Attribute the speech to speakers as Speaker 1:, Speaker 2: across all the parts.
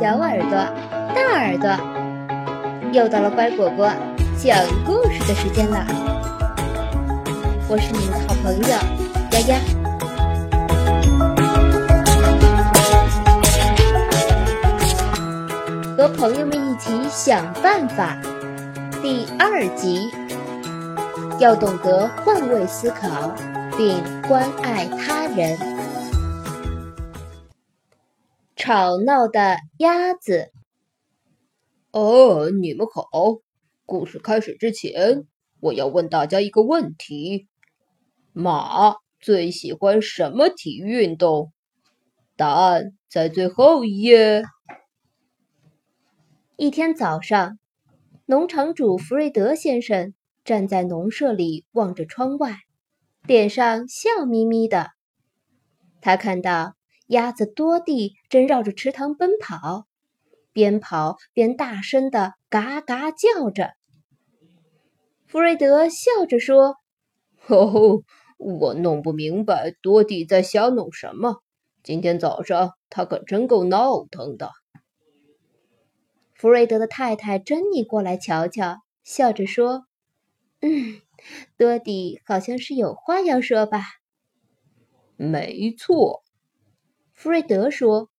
Speaker 1: 小耳朵、大耳朵，又到了乖果果讲故事的时间了。我是你们的好朋友丫丫，和朋友们一起想办法。第二集，要懂得换位思考，并关爱他人。吵闹的鸭子。
Speaker 2: 哦，你们好！故事开始之前，我要问大家一个问题：马最喜欢什么体育运动？答案在最后一页。
Speaker 1: 一天早上，农场主弗瑞德先生站在农舍里望着窗外，脸上笑眯眯的。他看到。鸭子多蒂正绕着池塘奔跑，边跑边大声的嘎嘎叫着。弗瑞德笑着说：“
Speaker 2: 哦，我弄不明白多蒂在瞎弄什么。今天早上他可真够闹腾的。”
Speaker 1: 弗瑞德的太太珍妮过来瞧瞧，笑着说：“嗯，多蒂好像是有话要说吧？”“
Speaker 2: 没错。”
Speaker 1: 弗瑞德说：“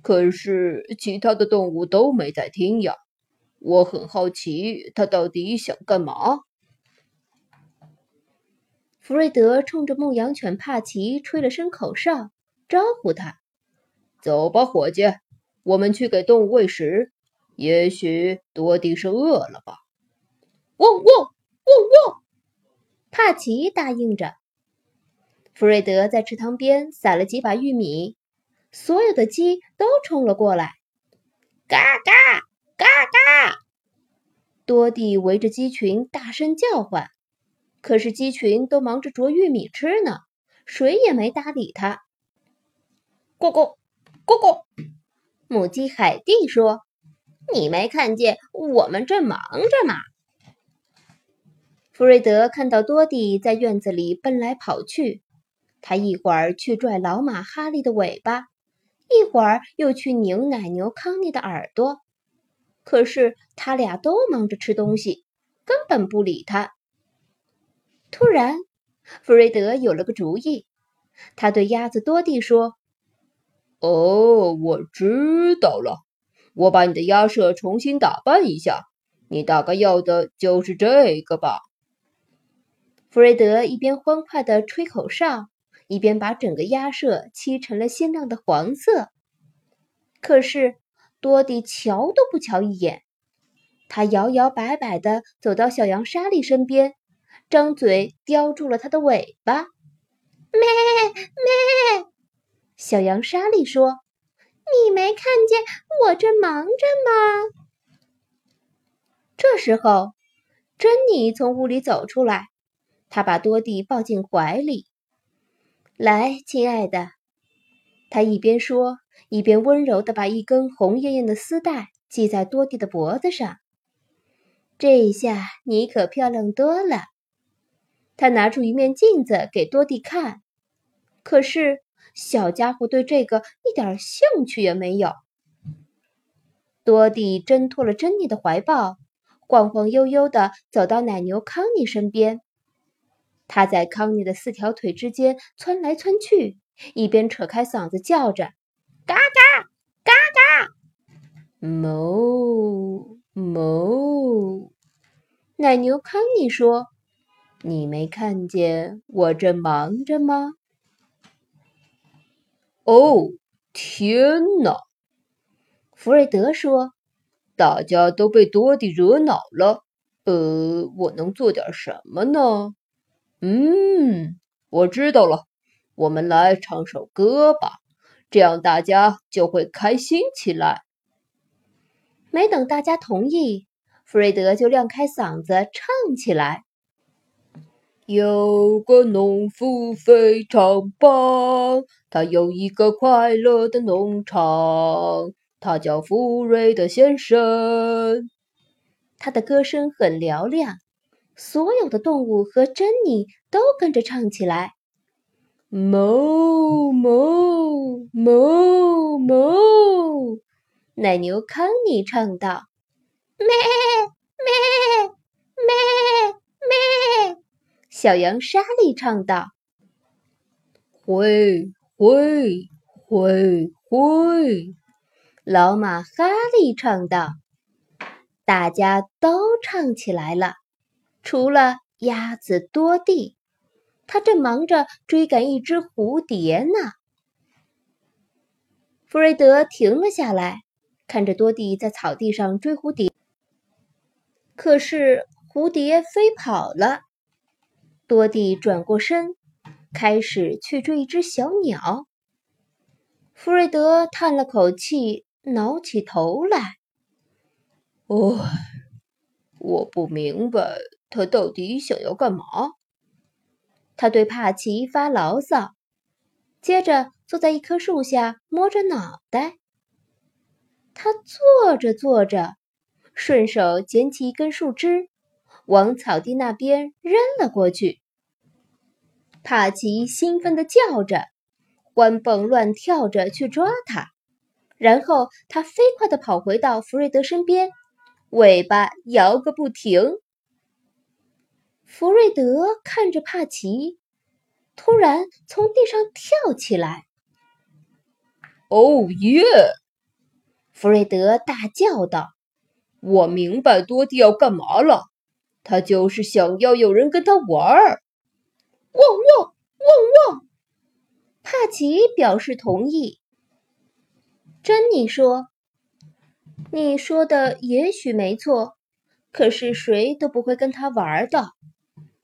Speaker 2: 可是其他的动物都没在听呀，我很好奇他到底想干嘛。”
Speaker 1: 弗瑞德冲着牧羊犬帕奇吹了声口哨，招呼他：“
Speaker 2: 走吧，伙计，我们去给动物喂食。也许多蒂是饿了吧。”“
Speaker 1: 汪汪汪汪！”帕奇答应着。弗瑞德在池塘边撒了几把玉米。所有的鸡都冲了过来，嘎嘎嘎嘎！多蒂围着鸡群大声叫唤，可是鸡群都忙着啄玉米吃呢，谁也没搭理他。咕咕咕咕！母鸡海蒂说：“你没看见我们正忙着吗？”弗瑞德看到多蒂在院子里奔来跑去，他一会儿去拽老马哈利的尾巴。一会儿又去拧奶牛康妮的耳朵，可是他俩都忙着吃东西，根本不理他。突然，弗瑞德有了个主意，他对鸭子多蒂说：“
Speaker 2: 哦，我知道了，我把你的鸭舍重新打扮一下，你大概要的就是这个吧。”
Speaker 1: 弗瑞德一边欢快地吹口哨。一边把整个鸭舍漆成了鲜亮的黄色，可是多蒂瞧都不瞧一眼。他摇摇摆摆地走到小羊莎莉身边，张嘴叼住了它的尾巴。咩咩！小羊莎莉说：“你没看见我正忙着吗？”这时候，珍妮从屋里走出来，她把多蒂抱进怀里。来，亲爱的，他一边说，一边温柔地把一根红艳艳的丝带系在多蒂的脖子上。这一下你可漂亮多了。他拿出一面镜子给多蒂看，可是小家伙对这个一点兴趣也没有。多蒂挣脱了珍妮的怀抱，晃晃悠悠地走到奶牛康妮身边。他在康妮的四条腿之间窜来窜去，一边扯开嗓子叫着：“嘎嘎嘎
Speaker 2: 嘎！”哞哞。
Speaker 1: 奶牛康妮说：“你没看见我正忙着吗？”
Speaker 2: 哦，天哪！
Speaker 1: 弗瑞德说：“
Speaker 2: 大家都被多蒂惹恼了。呃，我能做点什么呢？”嗯，我知道了，我们来唱首歌吧，这样大家就会开心起来。
Speaker 1: 没等大家同意，弗瑞德就亮开嗓子唱起来：“
Speaker 2: 有个农夫非常棒，他有一个快乐的农场，他叫福瑞德先生。”
Speaker 1: 他的歌声很嘹亮。所有的动物和珍妮都跟着唱起来：“
Speaker 2: 哞哞哞哞。”
Speaker 1: 奶牛康妮唱道：“咩咩咩咩。”小羊莎莉唱道：“
Speaker 2: 灰灰灰灰。”
Speaker 1: 老马哈利唱道：“大家都唱起来了，除了鸭子多蒂，他正忙着追赶一只蝴蝶呢。”弗瑞德停了下来，看着多蒂在草地上追蝴蝶。可是蝴蝶飞跑了，多蒂转过身，开始去追一只小鸟。弗瑞德叹了口气。挠起头来，
Speaker 2: 哦，我不明白他到底想要干嘛。
Speaker 1: 他对帕奇发牢骚，接着坐在一棵树下摸着脑袋。他坐着坐着，顺手捡起一根树枝，往草地那边扔了过去。帕奇兴奋地叫着，欢蹦乱跳着去抓它。然后他飞快地跑回到弗瑞德身边，尾巴摇个不停。弗瑞德看着帕奇，突然从地上跳起来。
Speaker 2: “哦耶！”
Speaker 1: 弗瑞德大叫道，“
Speaker 2: 我明白多蒂要干嘛了，他就是想要有人跟他玩儿。”
Speaker 1: 汪汪汪汪！帕奇表示同意。珍妮说：“你说的也许没错，可是谁都不会跟他玩的。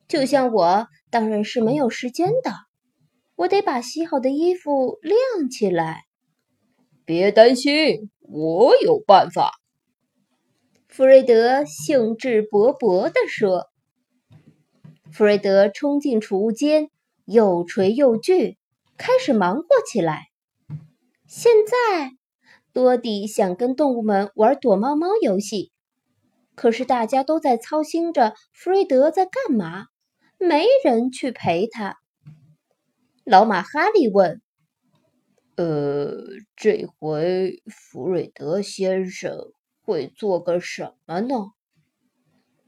Speaker 1: 就像我，当然是没有时间的。我得把洗好的衣服晾起来。”
Speaker 2: 别担心，我有办法。”
Speaker 1: 弗瑞德兴致勃勃地说。弗瑞德冲进储物间，又锤又锯，开始忙活起来。现在。多迪想跟动物们玩躲猫猫游戏，可是大家都在操心着弗瑞德在干嘛，没人去陪他。老马哈利问：“
Speaker 2: 呃，这回弗瑞德先生会做个什么呢？”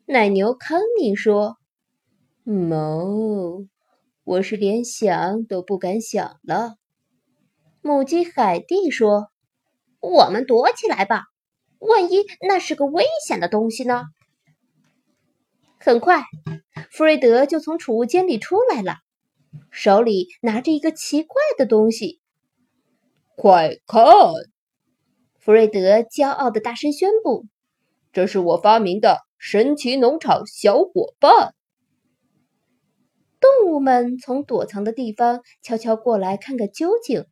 Speaker 1: 奶牛康妮说：“
Speaker 2: 哞，我是连想都不敢想了。”
Speaker 1: 母鸡海蒂说。我们躲起来吧，万一那是个危险的东西呢？很快，弗瑞德就从储物间里出来了，手里拿着一个奇怪的东西。
Speaker 2: 快看！
Speaker 1: 弗瑞德骄傲的大声宣布：“
Speaker 2: 这是我发明的神奇农场小伙伴！”
Speaker 1: 动物们从躲藏的地方悄悄过来看个究竟。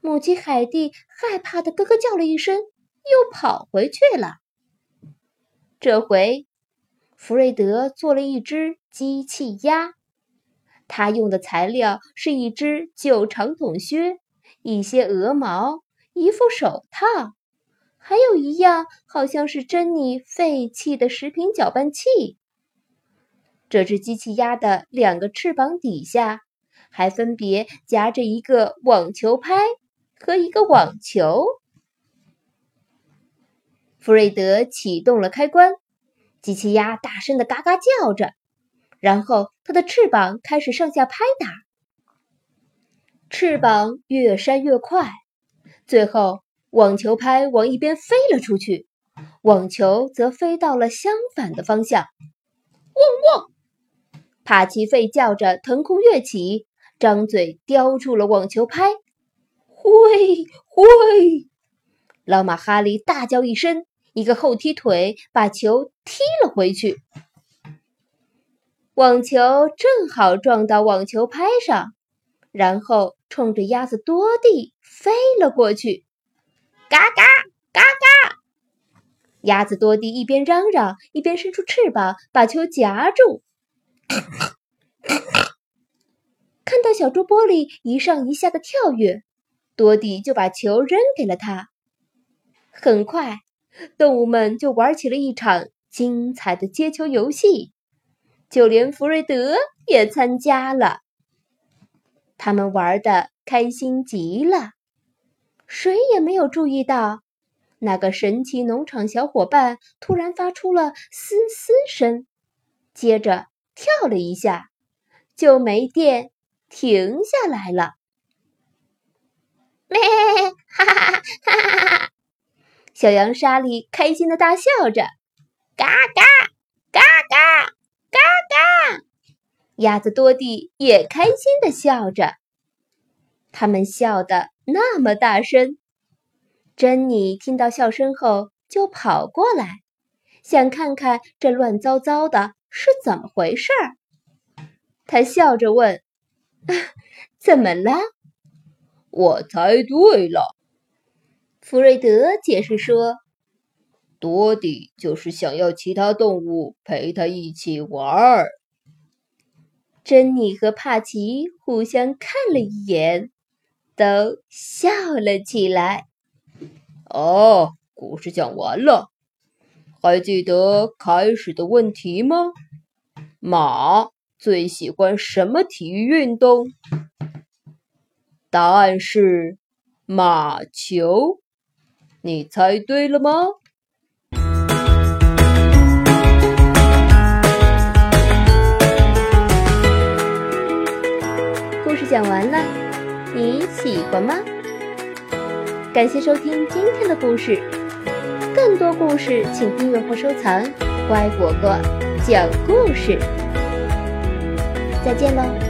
Speaker 1: 母鸡海蒂害怕的咯咯叫了一声，又跑回去了。这回，弗瑞德做了一只机器鸭，他用的材料是一只旧长筒靴、一些鹅毛、一副手套，还有一样好像是珍妮废弃的食品搅拌器。这只机器鸭的两个翅膀底下还分别夹着一个网球拍。和一个网球，弗瑞德启动了开关，机器鸭大声的嘎嘎叫着，然后它的翅膀开始上下拍打，翅膀越扇越快，最后网球拍往一边飞了出去，网球则飞到了相反的方向。汪汪！帕奇吠叫着腾空跃起，张嘴叼住了网球拍。喂喂！老马哈利大叫一声，一个后踢腿把球踢了回去。网球正好撞到网球拍上，然后冲着鸭子多蒂飞了过去。嘎嘎嘎嘎！鸭子多蒂一边嚷嚷，一边伸出翅膀把球夹住。看到小猪玻璃一上一下的跳跃。多蒂就把球扔给了他。很快，动物们就玩起了一场精彩的接球游戏，就连弗瑞德也参加了。他们玩的开心极了，谁也没有注意到，那个神奇农场小伙伴突然发出了嘶嘶声，接着跳了一下，就没电停下来了。咩，哈哈哈哈哈！小羊莎莉开心的大笑着，嘎嘎嘎嘎嘎嘎！鸭子多蒂也开心的笑着，他们笑得那么大声。珍妮听到笑声后，就跑过来，想看看这乱糟糟的是怎么回事儿。她笑着问：“啊 怎么了？”
Speaker 2: 我猜对了，
Speaker 1: 弗瑞德解释说：“
Speaker 2: 多迪就是想要其他动物陪他一起玩儿。”
Speaker 1: 珍妮和帕奇互相看了一眼，都笑了起来。
Speaker 2: 哦，故事讲完了，还记得开始的问题吗？马最喜欢什么体育运动？答案是马球，你猜对了吗？
Speaker 1: 故事讲完了，你喜欢吗？感谢收听今天的故事，更多故事请订阅或收藏。乖果果讲故事，再见喽。